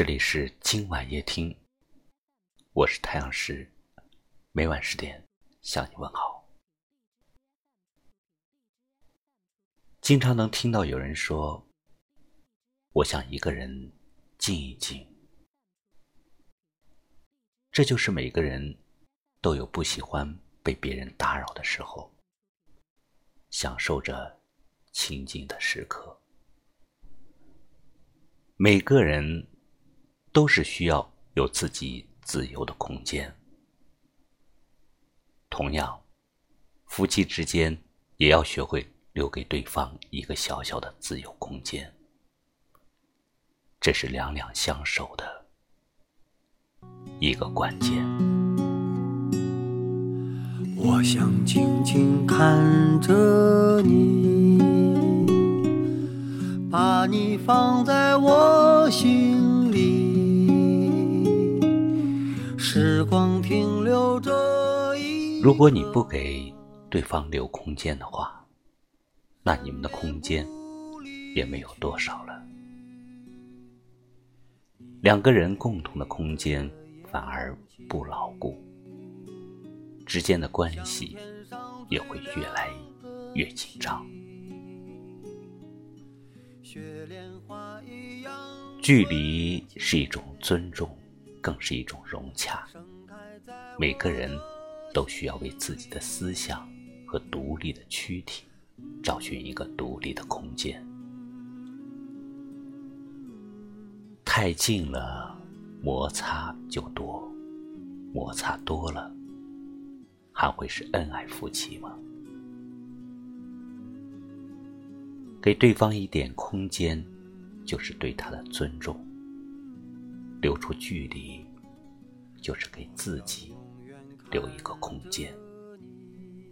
这里是今晚夜听，我是太阳石，每晚十点向你问好。经常能听到有人说：“我想一个人静一静。”这就是每个人都有不喜欢被别人打扰的时候，享受着清静的时刻。每个人都是需要有自己自由的空间。同样，夫妻之间也要学会留给对方一个小小的自由空间，这是两两相守的一个关键。我想静静看着你，把你放在我心如果你不给对方留空间的话，那你们的空间也没有多少了。两个人共同的空间反而不牢固，之间的关系也会越来越紧张。距离是一种尊重，更是一种融洽。每个人都需要为自己的思想和独立的躯体找寻一个独立的空间。太近了，摩擦就多；摩擦多了，还会是恩爱夫妻吗？给对方一点空间，就是对他的尊重；留出距离，就是给自己留一个空间，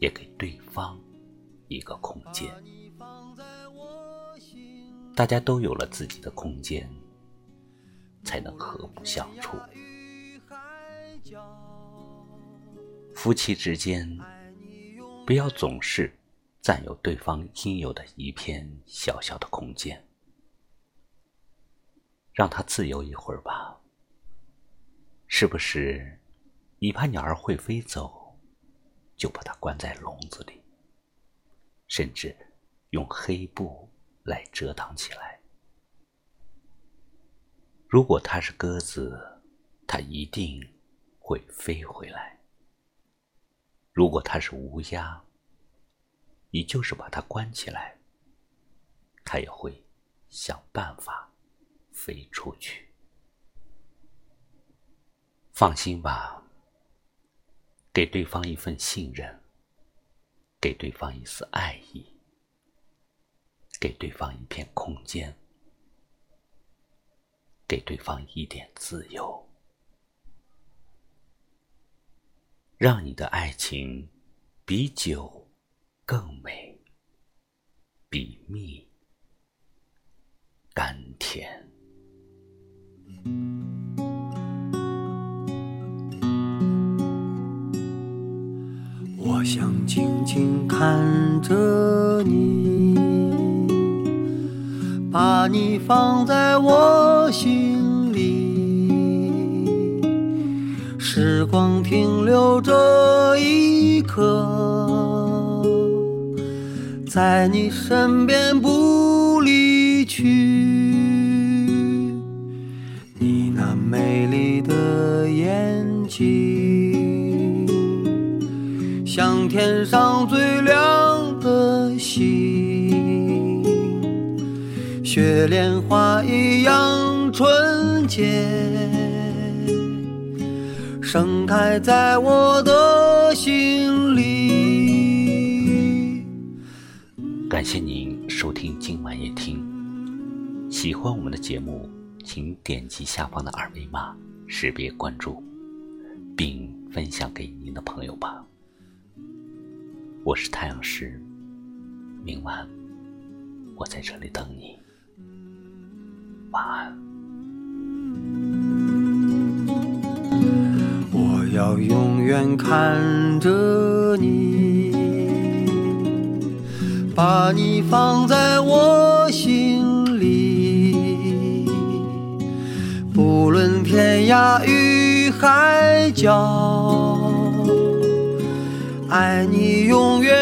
也给对方一个空间。大家都有了自己的空间，才能和睦相处。夫妻之间，不要总是。占有对方应有的一片小小的空间，让他自由一会儿吧。是不是？你怕鸟儿会飞走，就把它关在笼子里，甚至用黑布来遮挡起来。如果它是鸽子，它一定会飞回来；如果它是乌鸦，你就是把它关起来，它也会想办法飞出去。放心吧，给对方一份信任，给对方一丝爱意，给对方一片空间，给对方一点自由，让你的爱情比酒。更美，比蜜甘甜。我想静静看着你，把你放在我心里，时光停留这一刻。在你身边不离去，你那美丽的眼睛，天上最亮的星，雪莲花一样纯洁，盛开在我的心里。感谢您收听今晚夜听。喜欢我们的节目，请点击下方的二维码识别关注，并分享给您的朋友吧。我是太阳石，明晚我在这里等你。晚安。我要永远看着你。把你放在我心里，不论天涯与海角，爱你永远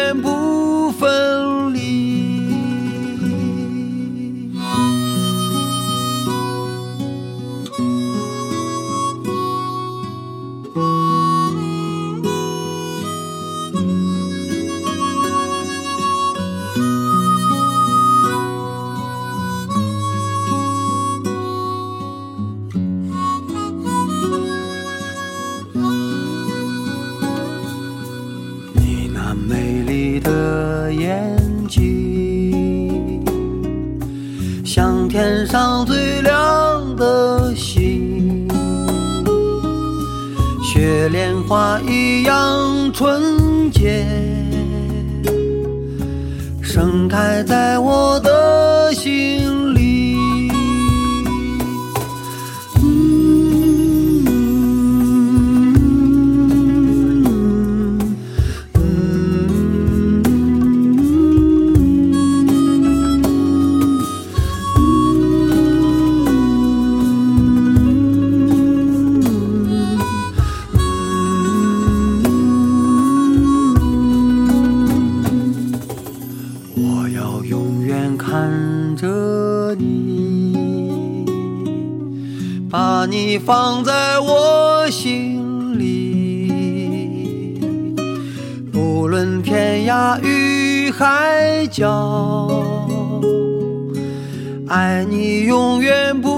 天上最亮的星，雪莲花一样纯洁，盛开在我的心。把你放在我心里，不论天涯与海角，爱你永远不